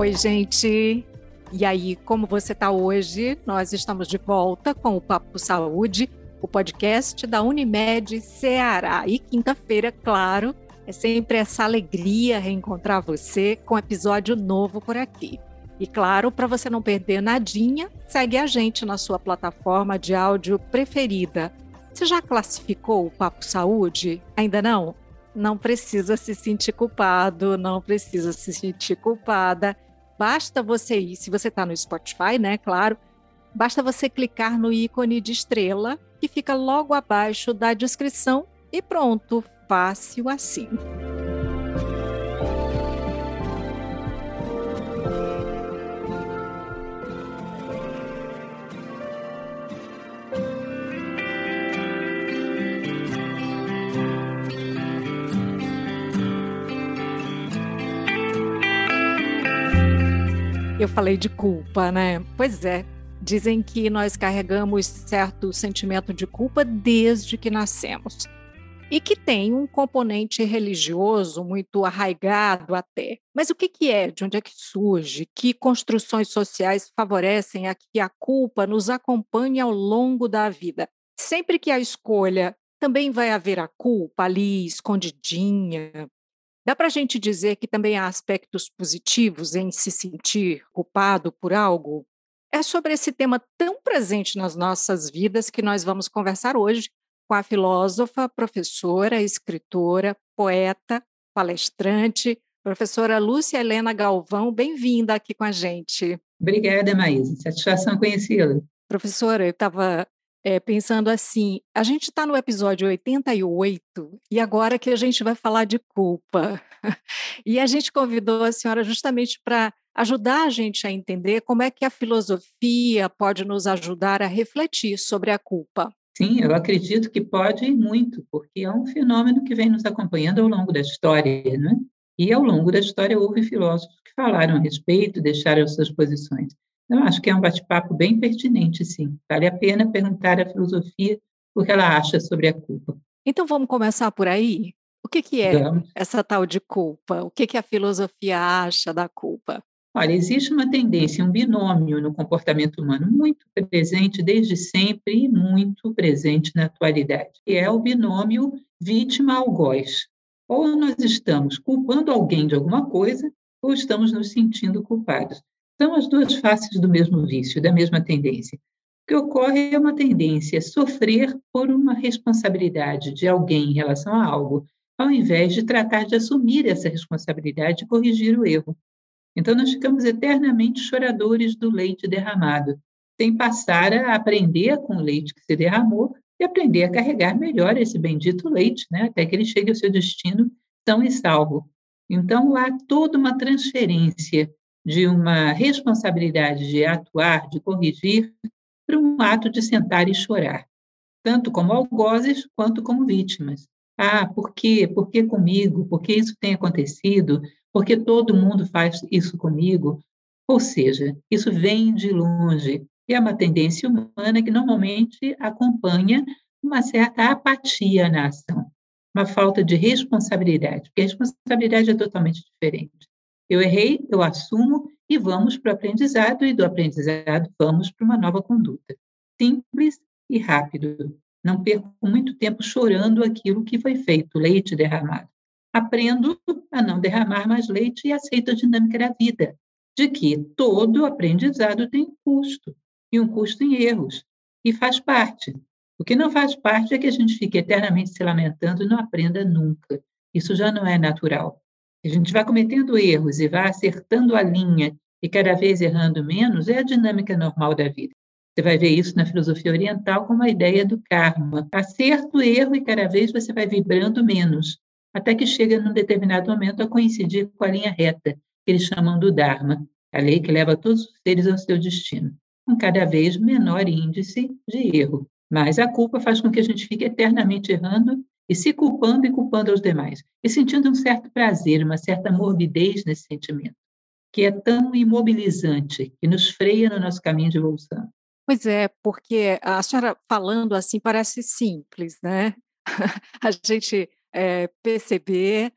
Oi, gente. E aí, como você está hoje? Nós estamos de volta com o Papo Saúde, o podcast da Unimed Ceará. E quinta-feira, claro, é sempre essa alegria reencontrar você com episódio novo por aqui. E claro, para você não perder nadinha, segue a gente na sua plataforma de áudio preferida. Você já classificou o Papo Saúde? Ainda não? Não precisa se sentir culpado, não precisa se sentir culpada. Basta você ir, se você está no Spotify, né? Claro, basta você clicar no ícone de estrela que fica logo abaixo da descrição e pronto, fácil assim. Eu falei de culpa, né? Pois é. Dizem que nós carregamos certo sentimento de culpa desde que nascemos. E que tem um componente religioso muito arraigado até. Mas o que, que é? De onde é que surge? Que construções sociais favorecem a que a culpa nos acompanhe ao longo da vida? Sempre que a escolha também vai haver a culpa ali escondidinha, Dá para a gente dizer que também há aspectos positivos em se sentir culpado por algo? É sobre esse tema tão presente nas nossas vidas que nós vamos conversar hoje com a filósofa, professora, escritora, poeta, palestrante, professora Lúcia Helena Galvão. Bem-vinda aqui com a gente. Obrigada, Maísa. Satisfação conhecê-la. Professora, eu estava é, pensando assim: a gente está no episódio 88 e agora que a gente vai falar de culpa. e a gente convidou a senhora justamente para ajudar a gente a entender como é que a filosofia pode nos ajudar a refletir sobre a culpa. Sim, eu acredito que pode muito, porque é um fenômeno que vem nos acompanhando ao longo da história, né? E ao longo da história houve filósofos que falaram a respeito, deixaram suas posições. Eu acho que é um bate-papo bem pertinente, sim. Vale a pena perguntar à filosofia o que ela acha sobre a culpa. Então vamos começar por aí? O que, que é vamos. essa tal de culpa? O que, que a filosofia acha da culpa? Olha, existe uma tendência, um binômio no comportamento humano muito presente desde sempre e muito presente na atualidade, que é o binômio vítima-algoz. Ou nós estamos culpando alguém de alguma coisa, ou estamos nos sentindo culpados. São as duas faces do mesmo vício, da mesma tendência. O que ocorre é uma tendência sofrer por uma responsabilidade de alguém em relação a algo, ao invés de tratar de assumir essa responsabilidade e corrigir o erro. Então, nós ficamos eternamente choradores do leite derramado, sem passar a aprender com o leite que se derramou e aprender a carregar melhor esse bendito leite, né, até que ele chegue ao seu destino são e salvo. Então, há toda uma transferência de uma responsabilidade de atuar, de corrigir, para um ato de sentar e chorar, tanto como algozes quanto como vítimas. Ah, por quê? Por que comigo? Por que isso tem acontecido? Por que todo mundo faz isso comigo? Ou seja, isso vem de longe. E é uma tendência humana que normalmente acompanha uma certa apatia na ação, uma falta de responsabilidade, porque a responsabilidade é totalmente diferente. Eu errei, eu assumo e vamos para o aprendizado, e do aprendizado vamos para uma nova conduta. Simples e rápido. Não perco muito tempo chorando aquilo que foi feito, leite derramado. Aprendo a não derramar mais leite e aceito a dinâmica da vida, de que todo aprendizado tem custo, e um custo em erros, e faz parte. O que não faz parte é que a gente fique eternamente se lamentando e não aprenda nunca. Isso já não é natural a gente vai cometendo erros e vai acertando a linha e cada vez errando menos, é a dinâmica normal da vida. Você vai ver isso na filosofia oriental como a ideia do karma. Acerto, erro e cada vez você vai vibrando menos, até que chega num determinado momento a coincidir com a linha reta, que eles chamam do Dharma, a lei que leva todos os seres ao seu destino, com cada vez menor índice de erro. Mas a culpa faz com que a gente fique eternamente errando e se culpando e culpando os demais, e sentindo um certo prazer, uma certa morbidez nesse sentimento, que é tão imobilizante, que nos freia no nosso caminho de evolução. Pois é, porque a senhora falando assim parece simples, né? a gente é, perceber,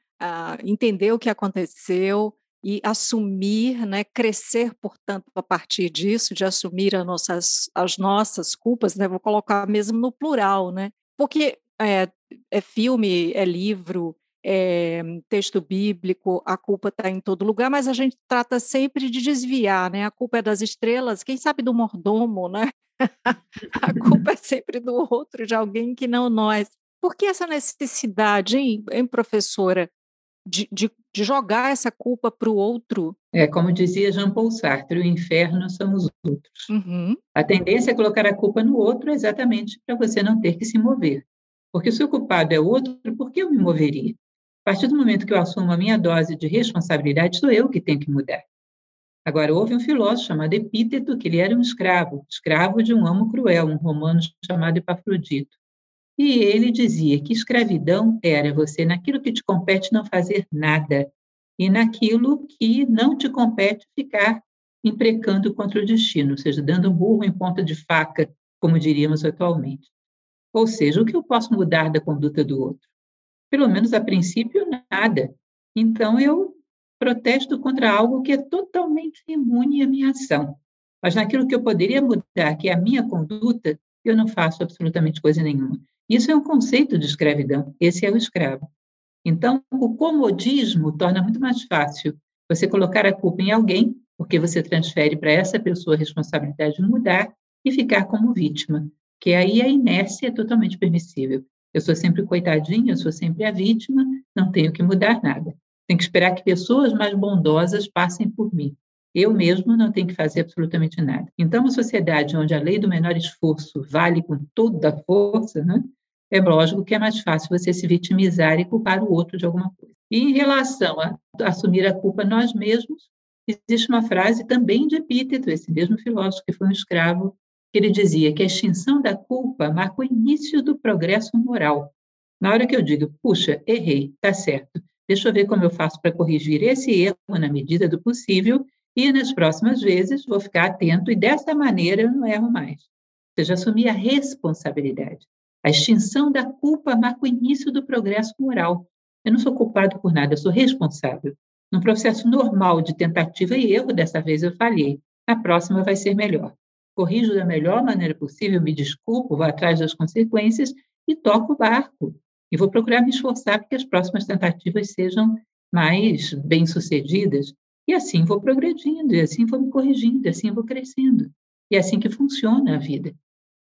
entender o que aconteceu e assumir, né, crescer, portanto, a partir disso, de assumir as nossas, as nossas culpas, né, vou colocar mesmo no plural, né, porque é, é filme, é livro, é texto bíblico, a culpa está em todo lugar, mas a gente trata sempre de desviar, né, a culpa é das estrelas, quem sabe do mordomo, né, a culpa é sempre do outro, de alguém que não nós. Por que essa necessidade, hein, hein professora, de, de, de jogar essa culpa para o outro. É, como dizia Jean-Paul Sartre, o inferno são os outros. Uhum. A tendência é colocar a culpa no outro exatamente para você não ter que se mover. Porque se o culpado é outro, por que eu me moveria? A partir do momento que eu assumo a minha dose de responsabilidade, sou eu que tenho que mudar. Agora, houve um filósofo chamado Epíteto, que ele era um escravo, escravo de um amo cruel, um romano chamado Epafrodito. E ele dizia que escravidão era você, naquilo que te compete, não fazer nada, e naquilo que não te compete, ficar imprecando contra o destino, ou seja, dando um burro em ponta de faca, como diríamos atualmente. Ou seja, o que eu posso mudar da conduta do outro? Pelo menos a princípio, nada. Então, eu protesto contra algo que é totalmente imune à minha ação. Mas naquilo que eu poderia mudar, que é a minha conduta, eu não faço absolutamente coisa nenhuma. Isso é um conceito de escravidão, esse é o escravo. Então, o comodismo torna muito mais fácil você colocar a culpa em alguém, porque você transfere para essa pessoa a responsabilidade de mudar e ficar como vítima, que aí a inércia é totalmente permissível. Eu sou sempre coitadinha, eu sou sempre a vítima, não tenho que mudar nada. Tenho que esperar que pessoas mais bondosas passem por mim. Eu mesmo não tenho que fazer absolutamente nada. Então, uma sociedade onde a lei do menor esforço vale com toda a força, né? é lógico que é mais fácil você se vitimizar e culpar o outro de alguma coisa. E em relação a assumir a culpa nós mesmos, existe uma frase também de Epíteto, esse mesmo filósofo que foi um escravo, que ele dizia que a extinção da culpa marca o início do progresso moral. Na hora que eu digo, puxa, errei, está certo, deixa eu ver como eu faço para corrigir esse erro na medida do possível, e nas próximas vezes vou ficar atento e dessa maneira eu não erro mais. Ou seja, assumir a responsabilidade. A extinção da culpa marca o início do progresso moral. Eu não sou culpado por nada, eu sou responsável. Num processo normal de tentativa e erro, dessa vez eu falhei. Na próxima vai ser melhor. Corrijo da melhor maneira possível, me desculpo, vou atrás das consequências e toco o barco. E vou procurar me esforçar para que as próximas tentativas sejam mais bem-sucedidas. E assim vou progredindo, e assim vou me corrigindo, e assim vou crescendo. E é assim que funciona a vida.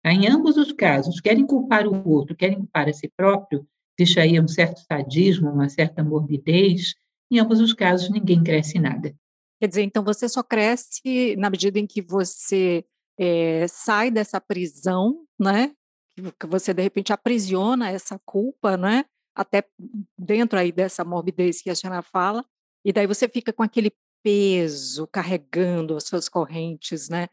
Em ambos os casos, querem culpar o outro, querem culpar a si próprio, deixa aí um certo sadismo, uma certa morbidez. Em ambos os casos, ninguém cresce nada. Quer dizer, então você só cresce na medida em que você é, sai dessa prisão, né? Que você de repente aprisiona essa culpa, né? Até dentro aí dessa morbidez que a senhora fala, e daí você fica com aquele peso carregando as suas correntes, né?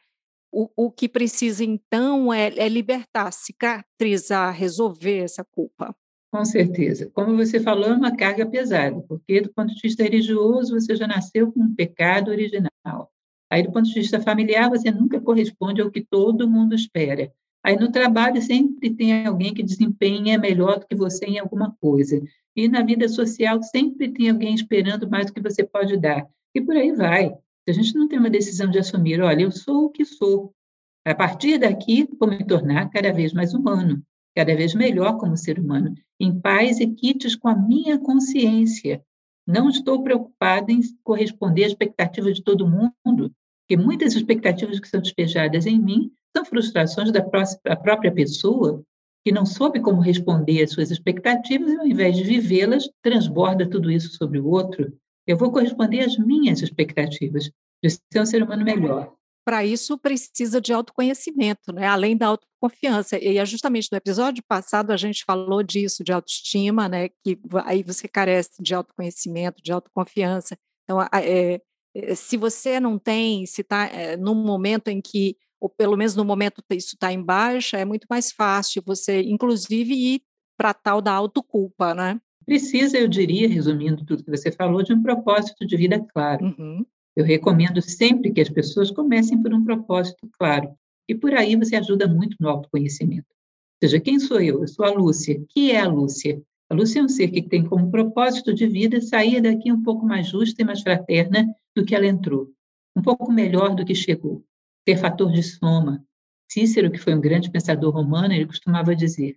O, o que precisa então é, é libertar, cicatrizar, resolver essa culpa. Com certeza. Como você falou, é uma carga pesada, porque do ponto de vista religioso, você já nasceu com um pecado original. Aí, do ponto de vista familiar, você nunca corresponde ao que todo mundo espera. Aí, no trabalho, sempre tem alguém que desempenha melhor do que você em alguma coisa. E na vida social sempre tem alguém esperando mais do que você pode dar. E por aí vai. Se a gente não tem uma decisão de assumir, olha, eu sou o que sou. A partir daqui, vou me tornar cada vez mais humano, cada vez melhor como ser humano, em paz e quites com a minha consciência. Não estou preocupada em corresponder às expectativas de todo mundo, porque muitas expectativas que são despejadas em mim são frustrações da própria pessoa que não soube como responder às suas expectativas e, ao invés de vivê-las, transborda tudo isso sobre o outro. Eu vou corresponder às minhas expectativas de ser um ser humano melhor. Para isso, precisa de autoconhecimento, né? além da autoconfiança. E é justamente no episódio passado a gente falou disso, de autoestima, né? que aí você carece de autoconhecimento, de autoconfiança. Então, é, se você não tem, se está é, num momento em que ou pelo menos no momento isso está em baixa, é muito mais fácil você, inclusive, ir para tal da autoculpa, né? Precisa, eu diria, resumindo tudo que você falou, de um propósito de vida claro. Uhum. Eu recomendo sempre que as pessoas comecem por um propósito claro. E por aí você ajuda muito no autoconhecimento. Ou seja, quem sou eu? Eu sou a Lúcia. que é a Lúcia? A Lúcia é um ser que tem como propósito de vida sair daqui um pouco mais justa e mais fraterna do que ela entrou, um pouco melhor do que chegou, ter fator de soma. Cícero, que foi um grande pensador romano, ele costumava dizer: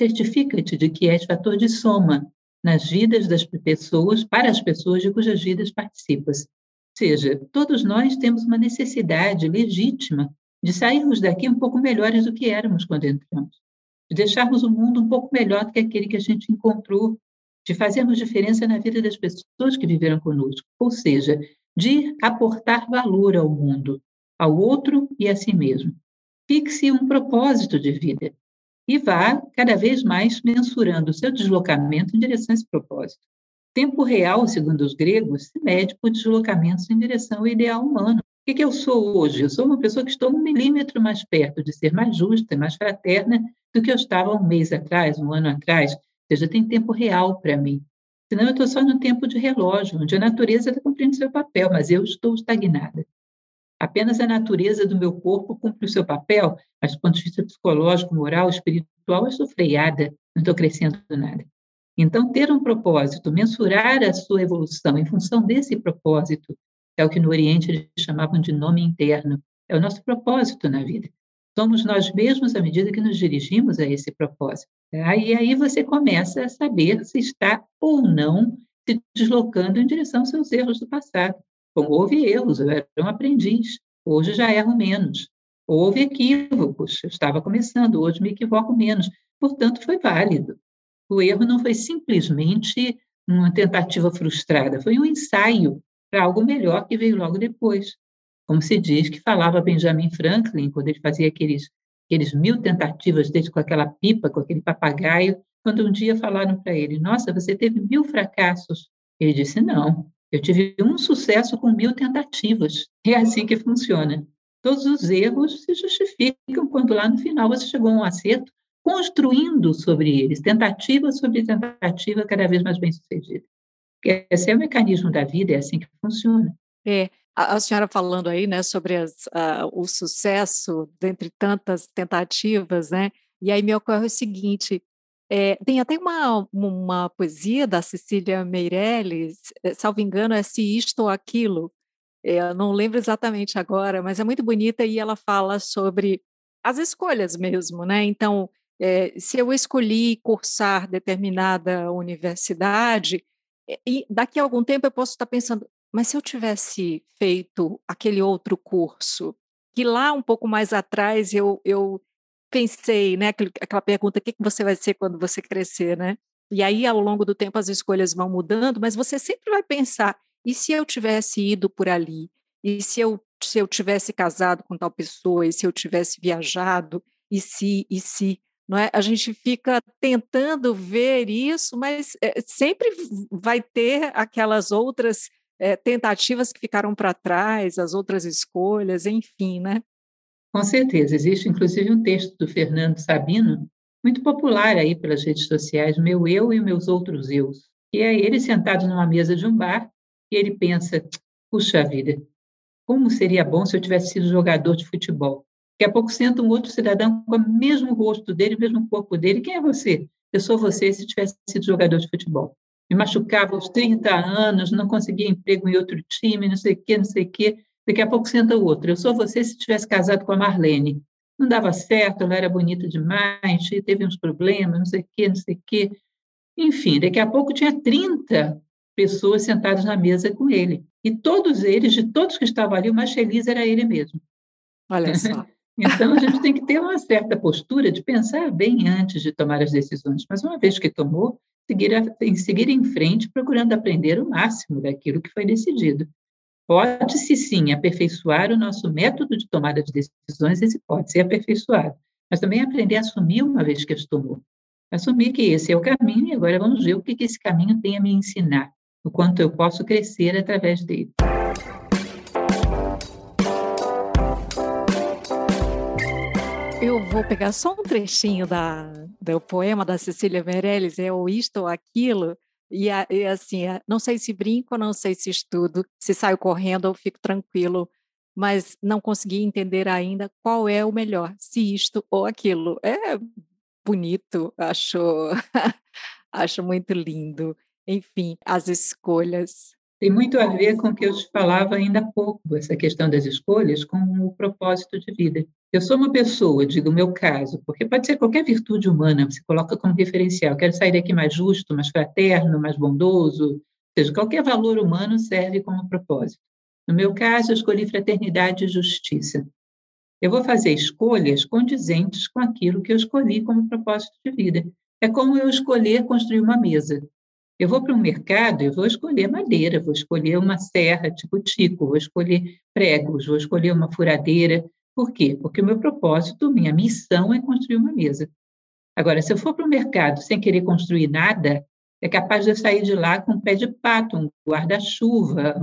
certifica-te de que és fator de soma nas vidas das pessoas, para as pessoas de cujas vidas participas. Ou seja, todos nós temos uma necessidade legítima de sairmos daqui um pouco melhores do que éramos quando entramos, de deixarmos o mundo um pouco melhor do que aquele que a gente encontrou, de fazermos diferença na vida das pessoas que viveram conosco, ou seja, de aportar valor ao mundo, ao outro e a si mesmo. Fixe um propósito de vida e vá cada vez mais mensurando o seu deslocamento em direção a esse propósito. Tempo real, segundo os gregos, se mede por deslocamentos em direção ao ideal humano. O que, que eu sou hoje? Eu sou uma pessoa que estou um milímetro mais perto de ser mais justa, mais fraterna do que eu estava um mês atrás, um ano atrás. Ou seja, tem tempo real para mim. Senão eu estou só no tempo de relógio, onde a natureza está cumprindo seu papel, mas eu estou estagnada. Apenas a natureza do meu corpo cumpre o seu papel, mas do ponto de vista psicológico, moral, espiritual, eu estou freada, não estou crescendo nada. Então, ter um propósito, mensurar a sua evolução em função desse propósito, é o que no Oriente eles chamavam de nome interno, é o nosso propósito na vida. Somos nós mesmos à medida que nos dirigimos a esse propósito. Tá? E aí você começa a saber se está ou não se deslocando em direção aos seus erros do passado. Bom, houve erros, eu era um aprendiz, hoje já erro menos. Houve equívocos, eu estava começando, hoje me equivoco menos. Portanto, foi válido. O erro não foi simplesmente uma tentativa frustrada, foi um ensaio para algo melhor que veio logo depois. Como se diz que falava Benjamin Franklin, quando ele fazia aqueles, aqueles mil tentativas desde com aquela pipa, com aquele papagaio, quando um dia falaram para ele: Nossa, você teve mil fracassos. Ele disse: Não, eu tive um sucesso com mil tentativas. É assim que funciona. Todos os erros se justificam quando lá no final você chegou a um acerto, construindo sobre eles, tentativa sobre tentativa cada vez mais bem sucedida. Esse é o mecanismo da vida, é assim que funciona. É, a, senhora falando aí, né, sobre as, uh, o sucesso dentre tantas tentativas, né? E aí me ocorre o seguinte: é, tem até uma, uma poesia da Cecília Meirelles, é, salvo engano, é Se Isto ou Aquilo. É, não lembro exatamente agora, mas é muito bonita e ela fala sobre as escolhas mesmo, né? Então, é, se eu escolhi cursar determinada universidade, e daqui a algum tempo eu posso estar pensando, mas se eu tivesse feito aquele outro curso, que lá um pouco mais atrás eu, eu pensei, né, aquela pergunta, o que você vai ser quando você crescer, né? E aí, ao longo do tempo, as escolhas vão mudando, mas você sempre vai pensar, e se eu tivesse ido por ali? E se eu, se eu tivesse casado com tal pessoa? E se eu tivesse viajado? E se, e se? Não é? A gente fica tentando ver isso, mas é, sempre vai ter aquelas outras é, tentativas que ficaram para trás, as outras escolhas, enfim, né? Com certeza, existe inclusive um texto do Fernando Sabino, muito popular aí pelas redes sociais, Meu Eu e Meus Outros Eus, que é ele sentado numa mesa de um bar e ele pensa, puxa vida, como seria bom se eu tivesse sido jogador de futebol. Daqui a pouco senta um outro cidadão com o mesmo rosto dele, o mesmo corpo dele. Quem é você? Eu sou você se tivesse sido jogador de futebol. Me machucava aos 30 anos, não conseguia emprego em outro time, não sei o quê, não sei o quê. Daqui a pouco senta o outro. Eu sou você se tivesse casado com a Marlene. Não dava certo, ela era bonita demais, teve uns problemas, não sei o quê, não sei o quê. Enfim, daqui a pouco tinha 30 pessoas sentadas na mesa com ele. E todos eles, de todos que estavam ali, o mais feliz era ele mesmo. Olha só. então, a gente tem que ter uma certa postura de pensar bem antes de tomar as decisões. Mas uma vez que tomou, seguir, a, seguir em frente, procurando aprender o máximo daquilo que foi decidido. Pode-se sim aperfeiçoar o nosso método de tomada de decisões, esse pode ser aperfeiçoado, mas também aprender a assumir uma vez que as tomou. Assumir que esse é o caminho e agora vamos ver o que esse caminho tem a me ensinar, o quanto eu posso crescer através dele. Vou pegar só um trechinho da, do poema da Cecília Meirelles, é o Isto ou Aquilo, e, e assim, é, não sei se brinco, não sei se estudo, se saio correndo ou fico tranquilo, mas não consegui entender ainda qual é o melhor, se isto ou aquilo. É bonito, acho, Acho muito lindo. Enfim, as escolhas. Tem muito a ver com o que eu te falava ainda há pouco, essa questão das escolhas com o propósito de vida. Eu sou uma pessoa, digo o meu caso, porque pode ser qualquer virtude humana, você coloca como referencial. Quero sair daqui mais justo, mais fraterno, mais bondoso, ou seja, qualquer valor humano serve como propósito. No meu caso, eu escolhi fraternidade e justiça. Eu vou fazer escolhas condizentes com aquilo que eu escolhi como propósito de vida. É como eu escolher construir uma mesa. Eu vou para um mercado, eu vou escolher madeira, vou escolher uma serra tipo tico, vou escolher pregos, vou escolher uma furadeira. Por quê? Porque o meu propósito, minha missão é construir uma mesa. Agora, se eu for para o mercado sem querer construir nada, é capaz de eu sair de lá com um pé de pato, um guarda-chuva,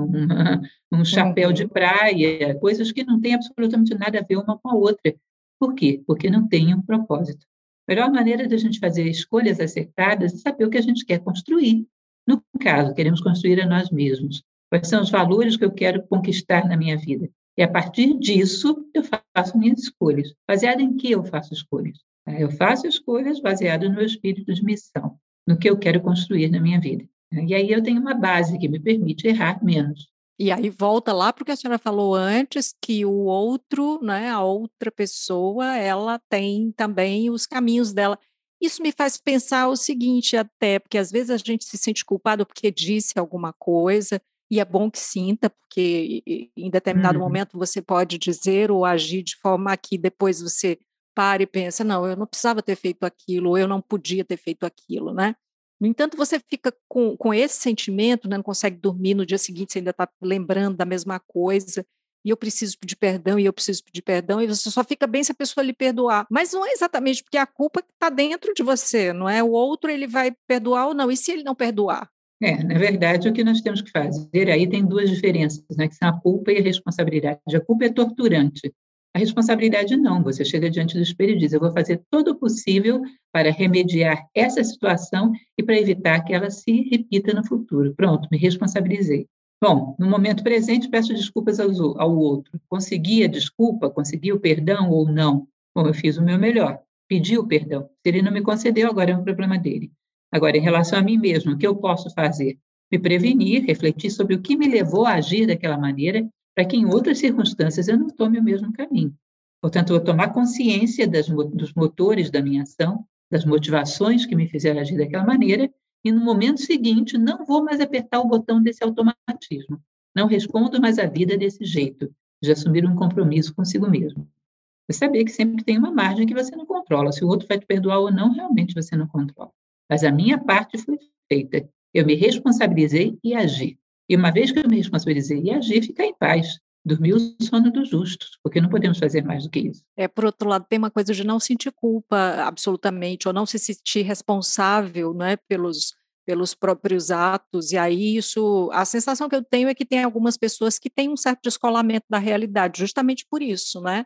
um chapéu de uhum. praia, coisas que não têm absolutamente nada a ver uma com a outra. Por quê? Porque não tem um propósito. A melhor maneira de a gente fazer escolhas acertadas é saber o que a gente quer construir. No caso, queremos construir a nós mesmos. Quais são os valores que eu quero conquistar na minha vida? E a partir disso, eu faço minhas escolhas. Baseado em que eu faço escolhas? Eu faço escolhas baseadas no meu espírito de missão no que eu quero construir na minha vida. E aí eu tenho uma base que me permite errar menos. E aí volta lá para o que a senhora falou antes, que o outro, né, a outra pessoa, ela tem também os caminhos dela. Isso me faz pensar o seguinte até, porque às vezes a gente se sente culpado porque disse alguma coisa, e é bom que sinta, porque em determinado uhum. momento você pode dizer ou agir de forma que depois você para e pensa, não, eu não precisava ter feito aquilo, ou eu não podia ter feito aquilo, né? No entanto, você fica com, com esse sentimento, né, não consegue dormir no dia seguinte, você ainda está lembrando da mesma coisa, e eu preciso pedir perdão, e eu preciso pedir perdão, e você só fica bem se a pessoa lhe perdoar. Mas não é exatamente porque a culpa está dentro de você, não é? O outro ele vai perdoar ou não, e se ele não perdoar? É, na verdade, o que nós temos que fazer aí tem duas diferenças, né, que são a culpa e a responsabilidade. A culpa é torturante, a responsabilidade não, você chega diante do espelho e diz: Eu vou fazer todo o possível para remediar essa situação e para evitar que ela se repita no futuro. Pronto, me responsabilizei. Bom, no momento presente, peço desculpas ao, ao outro. Consegui a desculpa, consegui o perdão ou não? Bom, eu fiz o meu melhor, pedi o perdão. Se ele não me concedeu, agora é um problema dele. Agora, em relação a mim mesmo, o que eu posso fazer? Me prevenir, refletir sobre o que me levou a agir daquela maneira para que em outras circunstâncias eu não tome o mesmo caminho. Portanto, eu tomar consciência das, dos motores da minha ação, das motivações que me fizeram agir daquela maneira, e no momento seguinte não vou mais apertar o botão desse automatismo. Não respondo mais a vida desse jeito, de assumir um compromisso consigo mesmo. Você saber que sempre tem uma margem que você não controla. Se o outro vai te perdoar ou não, realmente você não controla. Mas a minha parte foi feita. Eu me responsabilizei e agi. E uma vez que eu me responsabilizei e agi, ficar em paz. Dormir o sono dos justos, porque não podemos fazer mais do que isso. É, por outro lado, tem uma coisa de não sentir culpa absolutamente, ou não se sentir responsável né, pelos, pelos próprios atos, e aí isso, a sensação que eu tenho é que tem algumas pessoas que têm um certo descolamento da realidade, justamente por isso, né?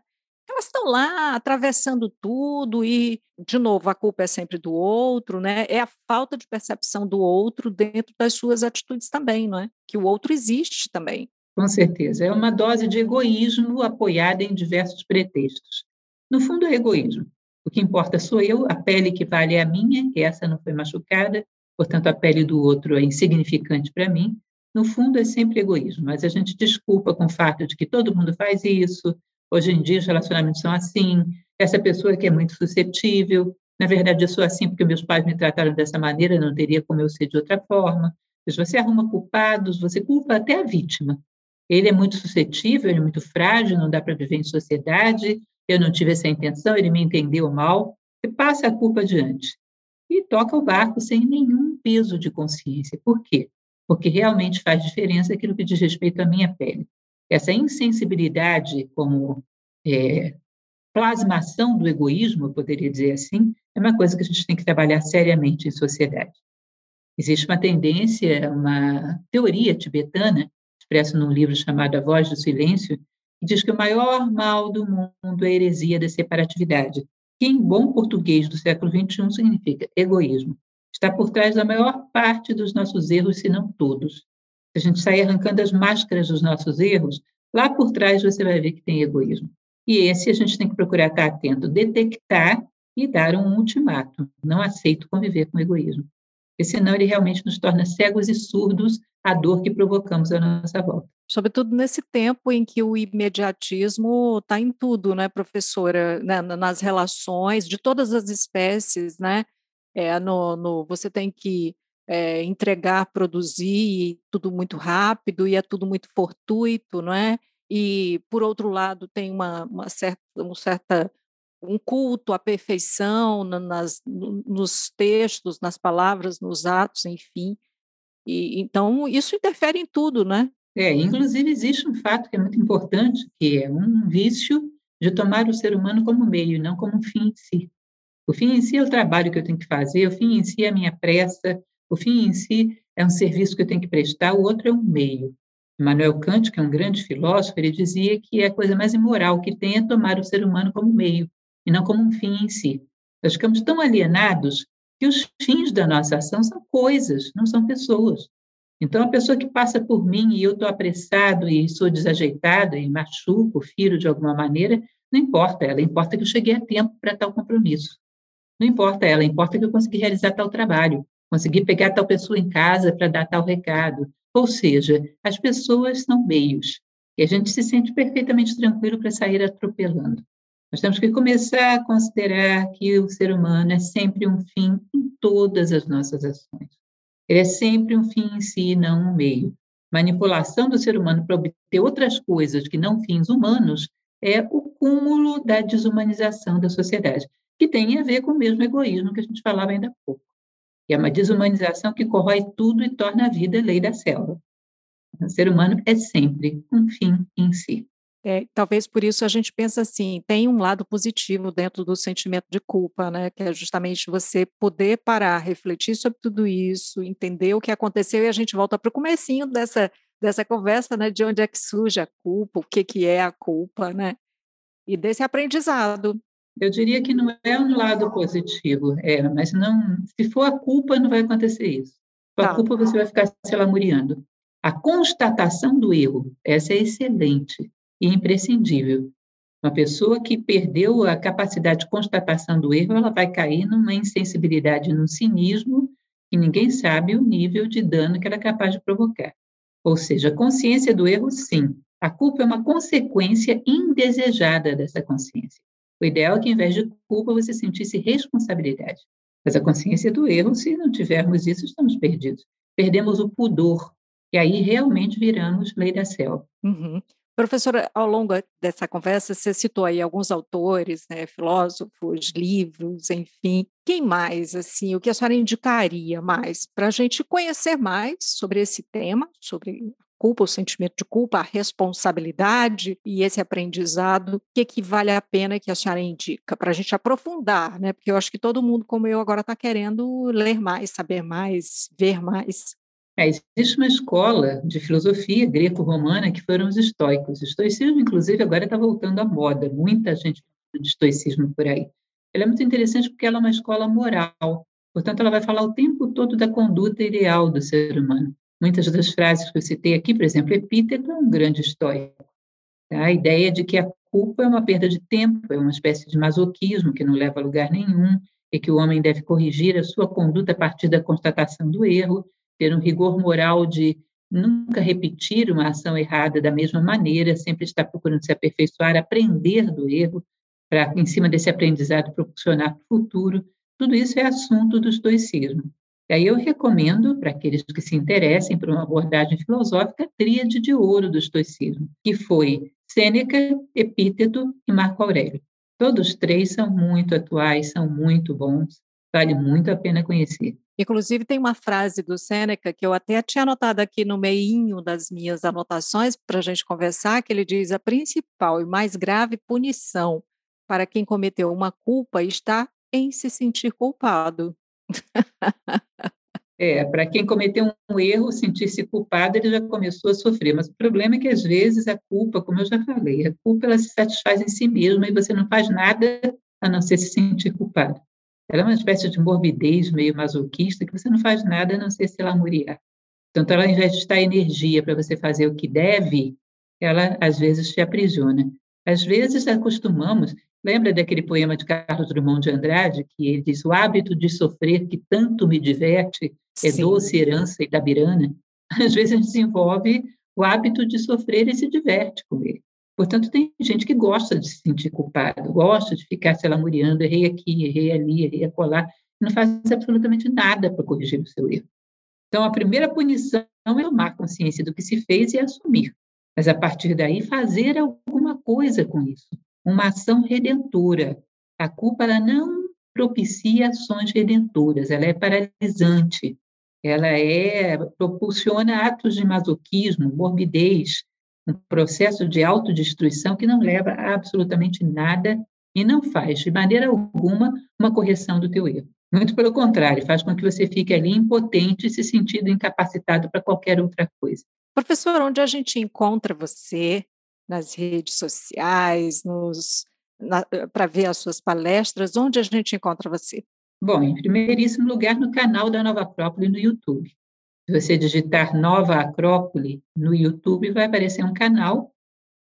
Elas estão lá atravessando tudo e, de novo, a culpa é sempre do outro, né? É a falta de percepção do outro dentro das suas atitudes também, não é? Que o outro existe também. Com certeza. É uma dose de egoísmo apoiada em diversos pretextos. No fundo, é egoísmo. O que importa sou eu, a pele que vale é a minha, que essa não foi machucada, portanto, a pele do outro é insignificante para mim. No fundo, é sempre egoísmo, mas a gente desculpa com o fato de que todo mundo faz isso, Hoje em dia os relacionamentos são assim. Essa pessoa que é muito suscetível, na verdade eu sou assim porque meus pais me trataram dessa maneira, não teria como eu ser de outra forma. Você arruma culpados, você culpa até a vítima. Ele é muito suscetível, ele é muito frágil, não dá para viver em sociedade. Eu não tive essa intenção, ele me entendeu mal. E passa a culpa adiante. E toca o barco sem nenhum peso de consciência. Por quê? Porque realmente faz diferença aquilo que diz respeito à minha pele. Essa insensibilidade como é, plasmação do egoísmo, eu poderia dizer assim, é uma coisa que a gente tem que trabalhar seriamente em sociedade. Existe uma tendência, uma teoria tibetana, expressa num livro chamado A Voz do Silêncio, que diz que o maior mal do mundo é a heresia da separatividade, que em bom português do século XXI significa egoísmo. Está por trás da maior parte dos nossos erros, se não todos a gente sair arrancando as máscaras dos nossos erros, lá por trás você vai ver que tem egoísmo. E esse a gente tem que procurar estar atento, detectar e dar um ultimato. Não aceito conviver com egoísmo. porque senão ele realmente nos torna cegos e surdos à dor que provocamos à nossa volta. Sobretudo nesse tempo em que o imediatismo está em tudo, né, professora? Né, nas relações de todas as espécies, né? É, no, no, você tem que é, entregar, produzir, tudo muito rápido e é tudo muito fortuito, não é? E, por outro lado, tem uma, uma certa, um certa um culto à perfeição nas, nos textos, nas palavras, nos atos, enfim. E, então, isso interfere em tudo, né? É, inclusive existe um fato que é muito importante, que é um vício de tomar o ser humano como meio, não como um fim em si. O fim em si é o trabalho que eu tenho que fazer, o fim em si é a minha pressa, o fim em si é um serviço que eu tenho que prestar, o outro é um meio. Immanuel Kant, que é um grande filósofo, ele dizia que é a coisa mais imoral que tem é tomar o ser humano como meio e não como um fim em si. Nós ficamos tão alienados que os fins da nossa ação são coisas, não são pessoas. Então, a pessoa que passa por mim e eu estou apressado e sou desajeitado e machuco, firo de alguma maneira, não importa ela, importa que eu cheguei a tempo para tal compromisso. Não importa ela, importa que eu consegui realizar tal trabalho, consegui pegar tal pessoa em casa para dar tal recado. Ou seja, as pessoas são meios, e a gente se sente perfeitamente tranquilo para sair atropelando. Nós temos que começar a considerar que o ser humano é sempre um fim em todas as nossas ações. Ele é sempre um fim em si, não um meio. Manipulação do ser humano para obter outras coisas que não fins humanos é o cúmulo da desumanização da sociedade, que tem a ver com o mesmo egoísmo que a gente falava ainda há pouco. E é uma desumanização que corrói tudo e torna a vida lei da selva. O ser humano é sempre um fim em si. É, talvez por isso a gente pensa assim, tem um lado positivo dentro do sentimento de culpa, né? Que é justamente você poder parar, refletir sobre tudo isso, entender o que aconteceu e a gente volta para o comecinho dessa, dessa conversa, né? De onde é que surge a culpa, o que, que é a culpa, né? E desse aprendizado. Eu diria que não é um lado positivo, é, mas não, se for a culpa, não vai acontecer isso. Com a tá. culpa, você vai ficar se lamuriando. A constatação do erro, essa é excelente e imprescindível. Uma pessoa que perdeu a capacidade de constatação do erro, ela vai cair numa insensibilidade, num cinismo, e ninguém sabe o nível de dano que ela é capaz de provocar. Ou seja, a consciência do erro, sim. A culpa é uma consequência indesejada dessa consciência. O ideal é que, em vez de culpa, você sentisse responsabilidade. Mas a consciência do erro, se não tivermos isso, estamos perdidos. Perdemos o pudor, e aí realmente viramos lei da selva. Uhum. Professora, ao longo dessa conversa, você citou aí alguns autores, né, filósofos, livros, enfim. Quem mais, assim, o que a senhora indicaria mais para a gente conhecer mais sobre esse tema, sobre culpa, o sentimento de culpa, a responsabilidade e esse aprendizado? O que, que vale a pena que a senhora indica para a gente aprofundar, né? Porque eu acho que todo mundo, como eu, agora está querendo ler mais, saber mais, ver mais. É, existe uma escola de filosofia greco-romana que foram os estoicos. O estoicismo, inclusive, agora está voltando à moda. Muita gente de estoicismo por aí. Ela é muito interessante porque ela é uma escola moral. Portanto, ela vai falar o tempo todo da conduta ideal do ser humano. Muitas das frases que eu citei aqui, por exemplo, Epíteto é um grande estoico. A ideia de que a culpa é uma perda de tempo, é uma espécie de masoquismo que não leva a lugar nenhum, e que o homem deve corrigir a sua conduta a partir da constatação do erro, ter um rigor moral de nunca repetir uma ação errada da mesma maneira, sempre estar procurando se aperfeiçoar, aprender do erro, para, em cima desse aprendizado, proporcionar para o futuro. Tudo isso é assunto do estoicismo. E aí eu recomendo, para aqueles que se interessem por uma abordagem filosófica, a tríade de ouro do estoicismo, que foi Sêneca, Epíteto e Marco Aurélio. Todos três são muito atuais, são muito bons, vale muito a pena conhecer. Inclusive, tem uma frase do Sêneca que eu até tinha anotado aqui no meinho das minhas anotações para a gente conversar, que ele diz: a principal e mais grave punição para quem cometeu uma culpa está em se sentir culpado. É, para quem cometeu um erro, sentir-se culpado, ele já começou a sofrer. Mas o problema é que, às vezes, a culpa, como eu já falei, a culpa ela se satisfaz em si mesma e você não faz nada a não ser se sentir culpado. Ela é uma espécie de morbidez meio masoquista que você não faz nada a não ser se lamuriar. Portanto, ela, ao invés de estar energia para você fazer o que deve, ela, às vezes, te aprisiona. Às vezes, acostumamos, Lembra daquele poema de Carlos Drummond de Andrade, que ele diz: O hábito de sofrer que tanto me diverte é Sim. doce herança itabirana? Às vezes a gente desenvolve o hábito de sofrer e se diverte com ele. Portanto, tem gente que gosta de se sentir culpado, gosta de ficar se lamuriando, errei aqui, errei ali, errei acolá, e não faz absolutamente nada para corrigir o seu erro. Então, a primeira punição é tomar consciência do que se fez e assumir. Mas, a partir daí, fazer alguma coisa com isso. Uma ação redentora. A culpa ela não propicia ações redentoras, ela é paralisante. Ela é propulsiona atos de masoquismo, morbidez, um processo de autodestruição que não leva a absolutamente nada e não faz, de maneira alguma, uma correção do teu erro. Muito pelo contrário, faz com que você fique ali impotente, se sentindo incapacitado para qualquer outra coisa. Professor, onde a gente encontra você nas redes sociais, para ver as suas palestras, onde a gente encontra você? Bom, em primeiríssimo lugar, no canal da Nova Acrópole no YouTube. Se você digitar Nova Acrópole no YouTube, vai aparecer um canal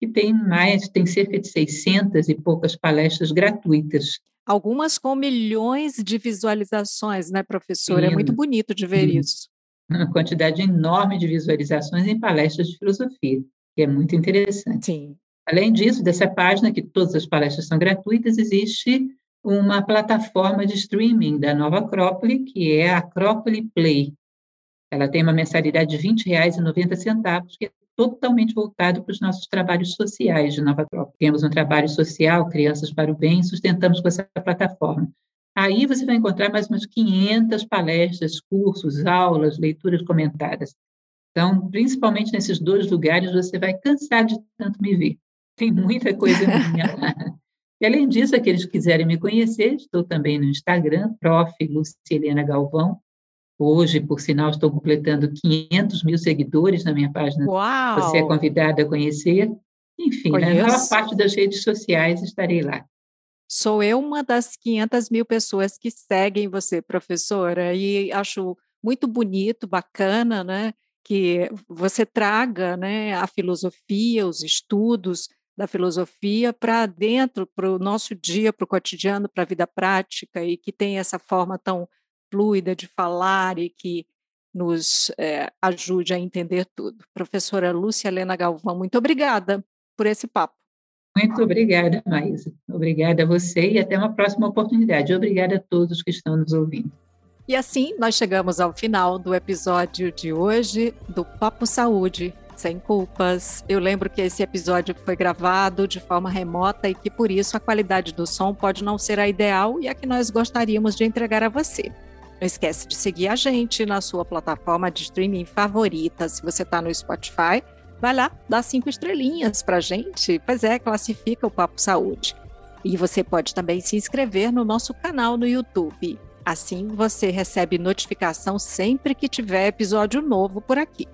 que tem mais, tem cerca de 600 e poucas palestras gratuitas algumas com milhões de visualizações, né, professora? Sim. É muito bonito de ver Sim. isso. Uma quantidade enorme de visualizações em palestras de filosofia, que é muito interessante. Sim. Além disso, dessa página, que todas as palestras são gratuitas, existe uma plataforma de streaming da Nova Acrópole, que é a Acrópole Play. Ela tem uma mensalidade de R$ 20,90, que é totalmente voltado para os nossos trabalhos sociais de Nova Tropa. Temos um trabalho social, Crianças para o Bem, sustentamos com essa plataforma. Aí você vai encontrar mais umas 500 palestras, cursos, aulas, leituras comentadas. Então, principalmente nesses dois lugares, você vai cansar de tanto me ver. Tem muita coisa minha lá. E, além disso, aqueles que quiserem me conhecer, estou também no Instagram, prof. Lucilena Galvão, Hoje, por sinal, estou completando 500 mil seguidores na minha página. Uau! Você é convidada a conhecer. Enfim, na maior parte das redes sociais estarei lá. Sou eu uma das 500 mil pessoas que seguem você, professora, e acho muito bonito, bacana, né, que você traga, né, a filosofia, os estudos da filosofia para dentro, para o nosso dia, para o cotidiano, para a vida prática, e que tem essa forma tão fluida de falar e que nos é, ajude a entender tudo. Professora Lúcia Helena Galvão, muito obrigada por esse papo. Muito obrigada, Maísa. Obrigada a você e até uma próxima oportunidade. Obrigada a todos que estão nos ouvindo. E assim nós chegamos ao final do episódio de hoje do Papo Saúde, sem culpas. Eu lembro que esse episódio foi gravado de forma remota e que por isso a qualidade do som pode não ser a ideal e a que nós gostaríamos de entregar a você. Não esquece de seguir a gente na sua plataforma de streaming favorita. Se você está no Spotify, vai lá, dá cinco estrelinhas para gente. Pois é, classifica o Papo Saúde. E você pode também se inscrever no nosso canal no YouTube. Assim você recebe notificação sempre que tiver episódio novo por aqui.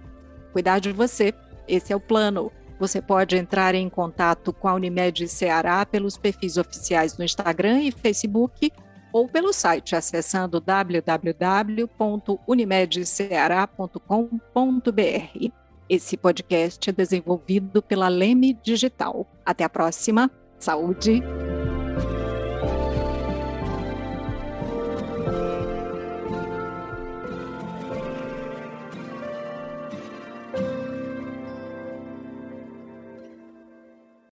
Cuidar de você, esse é o plano. Você pode entrar em contato com a Unimed Ceará pelos perfis oficiais no Instagram e Facebook ou pelo site acessando www.unimedceara.com.br. Esse podcast é desenvolvido pela Leme Digital. Até a próxima. Saúde!